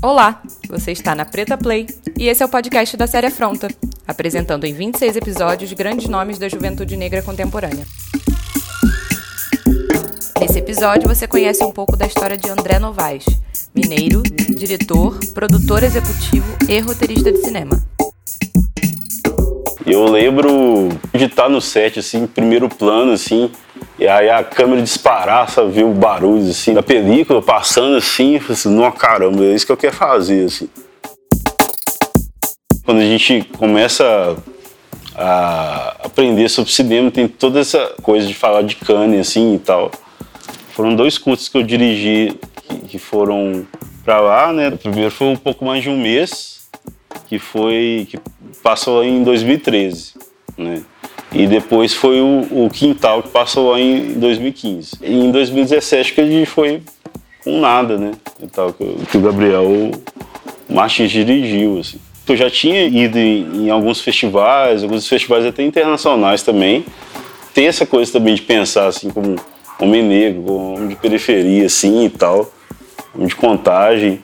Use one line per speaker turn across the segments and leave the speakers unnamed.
Olá, você está na Preta Play e esse é o podcast da série Afronta, apresentando em 26 episódios grandes nomes da juventude negra contemporânea. Nesse episódio você conhece um pouco da história de André Novaes, mineiro, diretor, produtor executivo e roteirista de cinema.
Eu lembro de estar no set, assim, primeiro plano, assim, e aí a câmera disparar, sabe, o barulho, assim, da película passando, assim, e assim, não, caramba, é isso que eu quero fazer, assim. Quando a gente começa a aprender sobre cinema, tem toda essa coisa de falar de Cannes, assim, e tal. Foram dois cursos que eu dirigi que foram para lá, né? O primeiro foi um pouco mais de um mês, que foi que passou em 2013, né? E depois foi o, o Quintal que passou lá em 2015. E em 2017 que a gente foi com nada, né? Então, que, o Gabriel Martins dirigiu, assim. Eu já tinha ido em, em alguns festivais, alguns festivais até internacionais também. Tem essa coisa também de pensar assim como homem negro, como homem de periferia, assim e tal, de contagem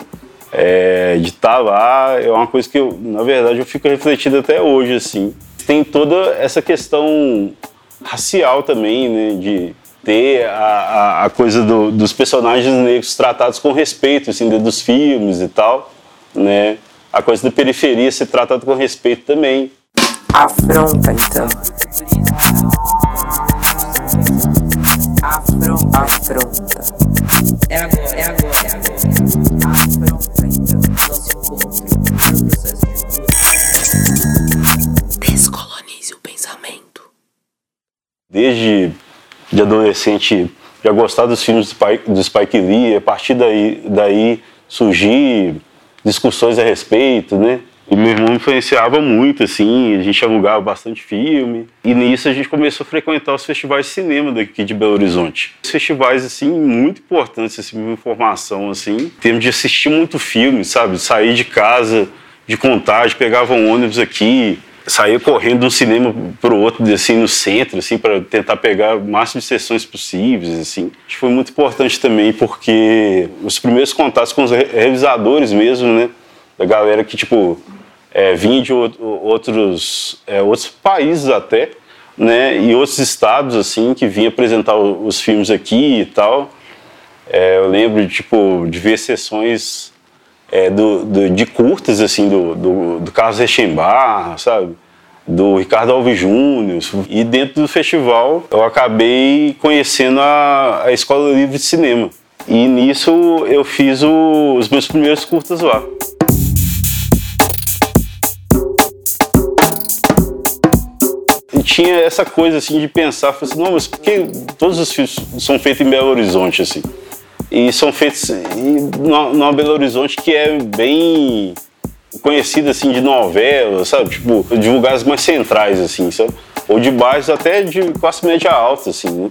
é, de estar tá lá é uma coisa que eu, na verdade, eu fico refletindo até hoje, assim. Tem toda essa questão racial também, né, de ter a, a, a coisa do, dos personagens negros tratados com respeito, assim, dos filmes e tal, né, a coisa da periferia ser tratada com respeito também.
Afronta, então. Afronta. Afronta. É agora, é agora, é agora. Afronta.
Descolonize o
Desde de adolescente já gostar dos filmes do Spike, do Spike Lee, a partir daí, daí surgir discussões a respeito, né? E meu irmão influenciava muito, assim, a gente alugava bastante filme. E nisso a gente começou a frequentar os festivais de cinema daqui de Belo Horizonte. Festivais, assim, muito importantes, assim, de formação, assim, em termos de assistir muito filme, sabe? Sair de casa, de contagem, pegava um ônibus aqui, saía correndo de um cinema para o outro, assim, no centro, assim, para tentar pegar o máximo de sessões possíveis, assim. Acho que foi muito importante também, porque os primeiros contatos com os revisadores mesmo, né? Da galera que, tipo, é, vinha de outros, é, outros países até, né, e outros estados, assim, que vinha apresentar os filmes aqui e tal. É, eu lembro, tipo, de ver sessões é, do, do, de curtas, assim, do, do, do Carlos Rechenbar, sabe? Do Ricardo Alves Júnior. E dentro do festival eu acabei conhecendo a, a Escola Livre de Cinema. E nisso eu fiz o, os meus primeiros curtas lá. tinha essa coisa assim de pensar, assim, não, mas por que todos os filmes são feitos em Belo Horizonte assim? E são feitos numa Belo Horizonte que é bem conhecida assim de novela, sabe? Tipo, de lugares mais centrais assim, sabe? Ou de bairros até de classe média alta assim, né?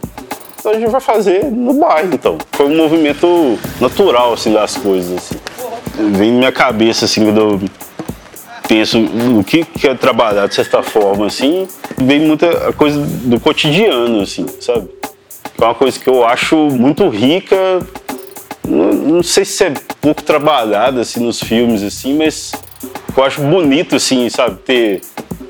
Então a gente vai fazer no bairro, então. Foi um movimento natural assim das coisas assim. Vem na minha cabeça assim quando eu penso no que quer trabalhar de certa forma, assim, vem muita coisa do cotidiano, assim, sabe? É uma coisa que eu acho muito rica, não, sei se é pouco trabalhada, assim, nos filmes, assim, mas eu acho bonito, assim, sabe? Ter,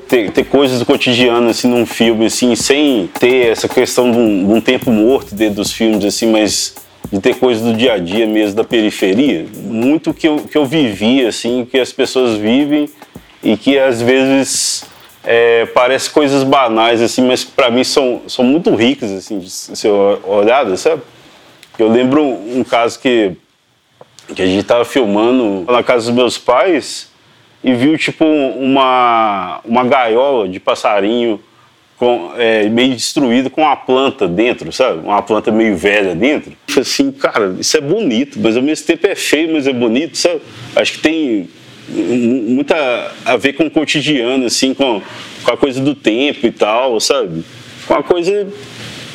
ter, ter coisas do cotidiano, assim, num filme, assim, sem ter essa questão de um, de um tempo morto dentro dos filmes, assim, mas de ter coisas do dia a dia mesmo, da periferia. Muito que eu, que eu vivi, assim, que as pessoas vivem e que às vezes é, parece coisas banais, assim, mas para mim são, são muito ricas, assim, de ser olhada, sabe? Eu lembro um caso que, que a gente estava filmando na casa dos meus pais e viu, tipo, uma, uma gaiola de passarinho com, é, meio destruída com uma planta dentro, sabe? Uma planta meio velha dentro. Falei assim, cara, isso é bonito, mas ao mesmo tempo é feio, mas é bonito, sabe? Acho que tem muita a ver com o cotidiano, assim, com, com a coisa do tempo e tal, sabe? Com a coisa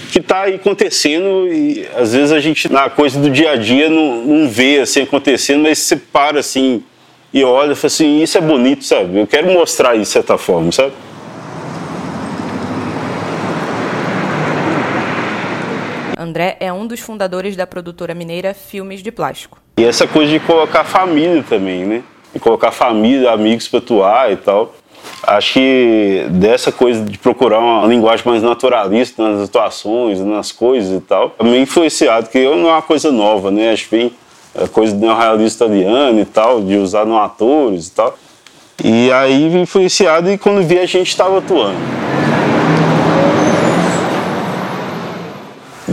que está aí acontecendo e às vezes a gente na coisa do dia a dia não, não vê assim acontecendo, mas você para assim e olha e fala assim, isso é bonito, sabe? Eu quero mostrar isso de certa forma, sabe?
André é um dos fundadores da produtora mineira Filmes de Plástico.
E essa coisa de colocar família também, né? E colocar família, amigos para atuar e tal. Acho que dessa coisa de procurar uma linguagem mais naturalista nas atuações, nas coisas e tal, meio influenciado, que não é uma coisa nova, né? Acho vem a coisa do neorrealismo italiano e tal, de usar no atores e tal. E aí vim influenciado e quando vi a gente estava atuando.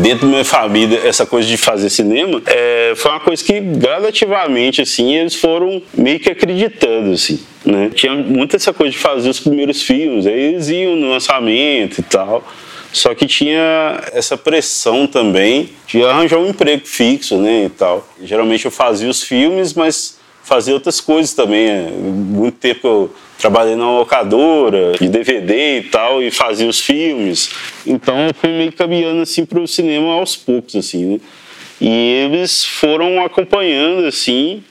Dentro da minha família, essa coisa de fazer cinema é, foi uma coisa que gradativamente, assim, eles foram meio que acreditando, assim, né? Tinha muita essa coisa de fazer os primeiros filmes, aí eles iam no lançamento e tal. Só que tinha essa pressão também de arranjar um emprego fixo, né, e tal. Geralmente eu fazia os filmes, mas fazia outras coisas também. É, muito tempo eu trabalhei na locadora, de DVD e tal, e fazia os filmes. Então eu fui meio caminhando assim para o cinema aos poucos, assim, né? E eles foram acompanhando, assim,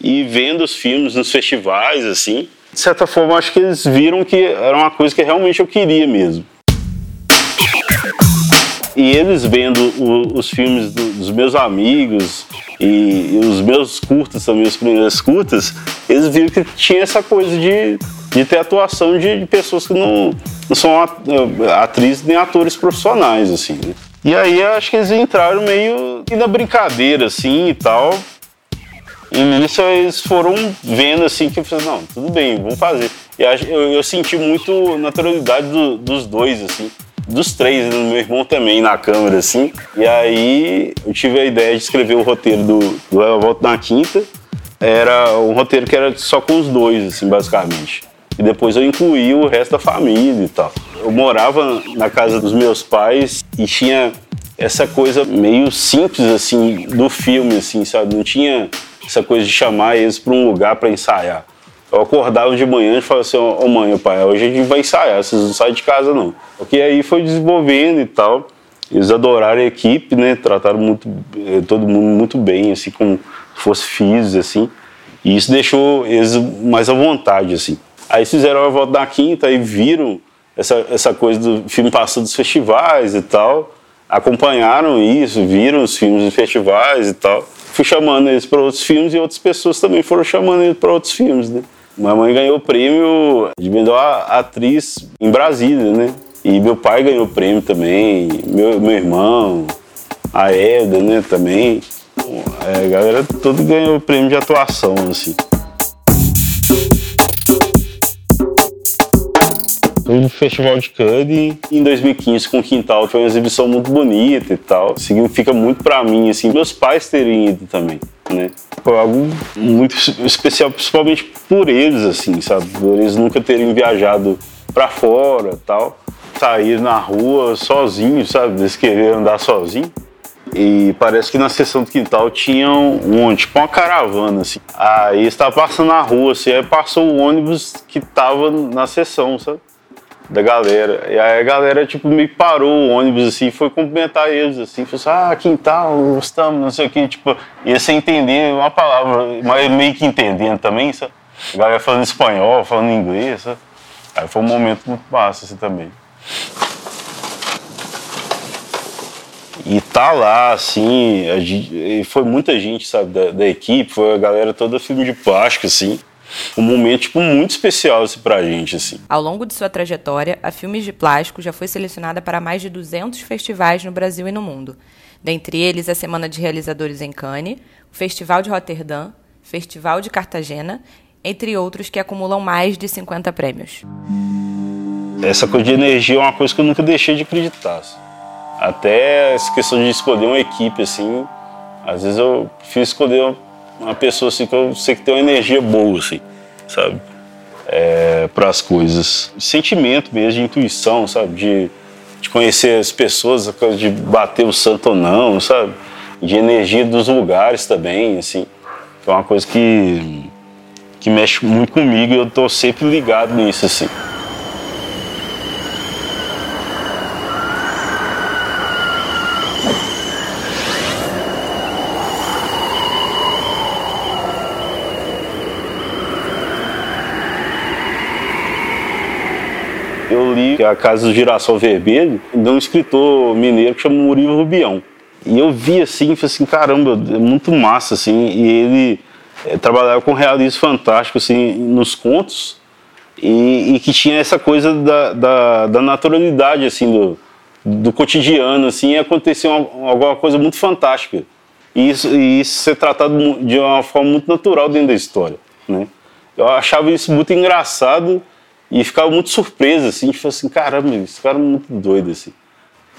e vendo os filmes nos festivais, assim. De certa forma, acho que eles viram que era uma coisa que realmente eu queria mesmo. E eles vendo o, os filmes do, dos meus amigos e, e, os meus curtas também, as primeiras curtas, eles viram que tinha essa coisa de, de ter atuação de, de pessoas que não, não são atrizes nem atores profissionais, assim, né? E aí acho que eles entraram meio na brincadeira, assim, e tal. E nisso eles foram vendo, assim, que eu falei, não, tudo bem, vamos fazer. E eu, eu senti muito naturalidade do, dos dois, assim dos três, né? meu irmão também na câmera, assim. E aí eu tive a ideia de escrever o roteiro do, do Ela Volta na Quinta. Era um roteiro que era só com os dois, assim, basicamente. E depois eu incluí o resto da família e tal. Eu morava na casa dos meus pais e tinha essa coisa meio simples, assim, do filme, assim, sabe? Não tinha essa coisa de chamar eles para um lugar para ensaiar. Eu acordava de manhã e falava assim, ô oh, mãe, pai, hoje a gente vai ensaiar, vocês não saem de casa não. Porque aí foi desenvolvendo e tal. Eles adoraram a equipe, né? Trataram muito, eh, todo mundo muito bem, assim, como se fosse filhos, assim. E isso deixou eles mais à vontade, assim. Aí fizeram a volta da quinta e viram essa, essa coisa do filme passando dos festivais e tal. Acompanharam isso, viram os filmes em festivais e tal. Fui chamando eles para outros filmes e outras pessoas também foram chamando eles para outros filmes, né? Minha mãe ganhou o prêmio de melhor atriz em Brasília, né? E meu pai ganhou o prêmio também, meu, meu irmão, a Eda, né, também. A galera toda ganhou o prêmio de atuação, assim. No Festival de Cannes em 2015 com o Quintal, foi uma exibição muito bonita e tal. Significa muito para mim, assim, meus pais terem ido também, né? Foi algo muito especial, principalmente por eles, assim, sabe? Por eles nunca terem viajado para fora tal sair na rua sozinho, sabe? Eles querer andar sozinho. E parece que na seção do quintal tinha um, tipo uma caravana, assim. Aí estava passando na rua, assim, aí passou o ônibus que tava na seção, sabe? Da galera. E aí a galera, tipo, que parou o ônibus, assim, foi cumprimentar eles, assim. Falou assim, ah, quintal, gostamos, não sei o que, tipo, ia sem entender uma palavra, mas meio que entendendo também, sabe? A galera falando espanhol, falando inglês, sabe? Aí foi um momento muito massa, assim, também. E tá lá, assim, gente, foi muita gente, sabe, da, da, equipe, foi a galera toda filme de plástico, assim. Um momento, tipo, muito especial, assim, pra gente, assim.
Ao longo de sua trajetória, a Filmes de Plástico já foi selecionada para mais de 200 festivais no Brasil e no mundo. Dentre eles, a Semana de Realizadores em Cannes, o Festival de Roterdã, Festival de Cartagena, entre outros que acumulam mais de 50 prêmios.
Essa coisa de energia é uma coisa que eu nunca deixei de acreditar. Assim. Até essa questão de escolher uma equipe, assim, às vezes eu prefiro escolher uma pessoa assim que eu sei que tem uma energia boa, assim, sabe? É, para as coisas. Sentimento mesmo, de intuição, sabe? De, de conhecer as pessoas, a coisa de bater o santo ou não, sabe? De energia dos lugares também, assim. É uma coisa que, que mexe muito comigo e eu tô sempre ligado nisso, assim. Li a Casa do Girassol Vermelho de um escritor mineiro que chama Murilo Rubião. E eu vi assim, falei assim, caramba, é muito massa, assim. E ele é, trabalhava com realismo fantástico, assim, nos contos. E, e que tinha essa coisa da, da, da, naturalidade, assim, do, do cotidiano, assim, e aconteceu uma, alguma coisa muito fantástica. E isso, e isso ser tratado de uma forma muito natural dentro da história, né? Eu achava isso muito engraçado e ficava muito surpreso, assim, tipo assim, caramba, esse cara é muito doido, assim.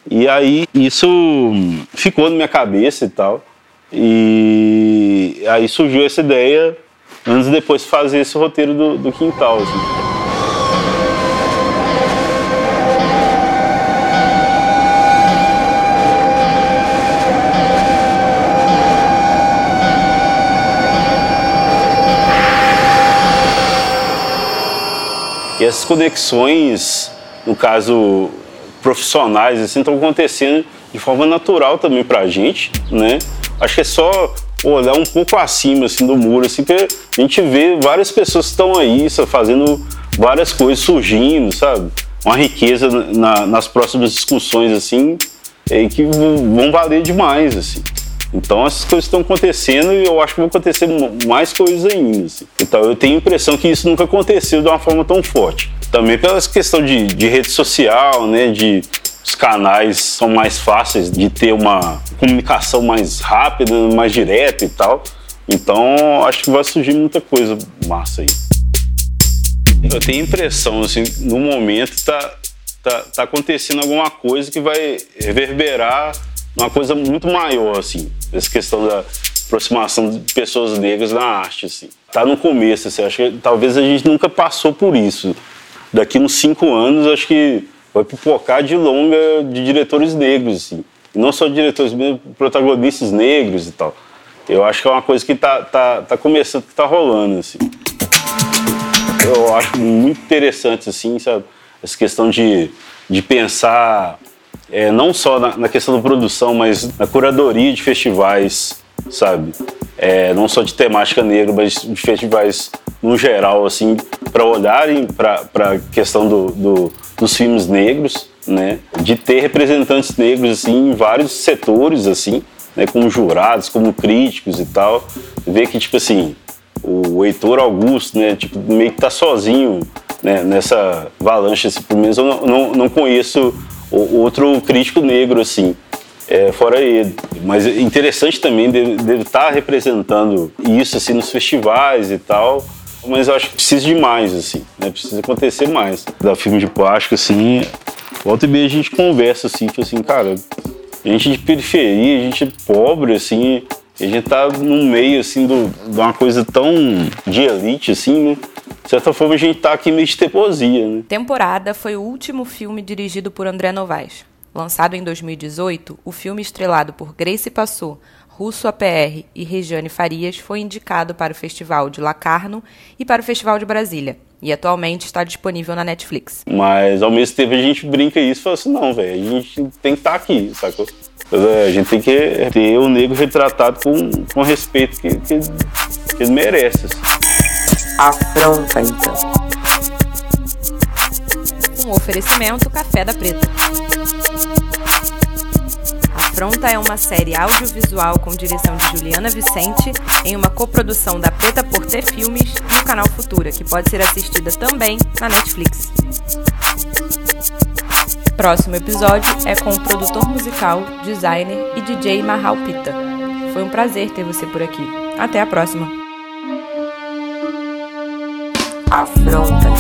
E aí isso ficou na minha cabeça e tal. E aí surgiu essa ideia, anos depois, de fazer esse roteiro do, do quintal, assim. Essas conexões, no caso profissionais, assim, estão acontecendo de forma natural também para a gente, né? Acho que é só olhar um pouco acima assim do muro, assim, que a gente vê várias pessoas que estão aí, sabe, fazendo várias coisas surgindo, sabe? Uma riqueza na, nas próximas discussões assim, e que vão valer demais, assim. Então essas coisas estão acontecendo e eu acho que vão acontecer mais coisas ainda. Assim. Então eu tenho a impressão que isso nunca aconteceu de uma forma tão forte. Também pela questão de, de rede social, né, de os canais são mais fáceis de ter uma comunicação mais rápida, mais direta e tal. Então acho que vai surgir muita coisa massa aí. Eu tenho a impressão, assim, no momento tá, tá, tá acontecendo alguma coisa que vai reverberar uma coisa muito maior, assim, essa questão da aproximação de pessoas negras na arte, assim. Tá no começo, assim, acho que talvez a gente nunca passou por isso. Daqui uns cinco anos, acho que vai pipocar de longa de diretores negros, assim. Não só diretores, mesmo protagonistas negros e tal. Eu acho que é uma coisa que tá, tá, tá começando, que tá rolando, assim. Eu acho muito interessante, assim, sabe? Essa questão de, de pensar é, não só na, na, questão da produção, mas na curadoria de festivais, sabe? É, não só de temática negra, mas de festivais no geral, assim, para olharem para a questão do, do, dos filmes negros, né? De ter representantes negros, assim, em vários setores, assim, né? Como jurados, como críticos e tal. Ver que, tipo assim, o Heitor Augusto, né? Tipo, meio que tá sozinho né? nessa avalanche, assim, pelo menos eu não, não, não conheço outro crítico negro, assim, é, fora ele. Mas interessante também deve estar tá representando isso, assim, nos festivais e tal. Mas eu acho que precisa de mais, assim, né? Precisa acontecer mais. Da filme de plástico, assim, volta e meia a gente conversa, assim, tipo assim, cara, a gente de periferia, a gente é pobre, assim, a gente tá no meio, assim, do, de uma coisa tão de elite, assim, né? De certa forma, a gente tá aqui meio de teimosia, né?
Temporada foi o último filme dirigido por André Novaes. Lançado em 2018, o filme estrelado por Grace Passou, Russo APR e Regiane Farias foi indicado para o Festival de Lacarno e para o Festival de Brasília. E atualmente está disponível na Netflix.
Mas ao mesmo tempo a gente brinca isso e fala assim, não, velho, a gente tem que estar tá aqui, sacou? A gente tem que ter o negro retratado com, com respeito que, que, que ele merece. Assim.
Afronta, então.
Um oferecimento Café da Preta. Afronta é uma série audiovisual com direção de Juliana Vicente, em uma coprodução da Preta por Ter Filmes e o canal Futura, que pode ser assistida também na Netflix. Próximo episódio é com o produtor musical, designer e DJ Mahal Pita. Foi um prazer ter você por aqui. Até a próxima!
Afronta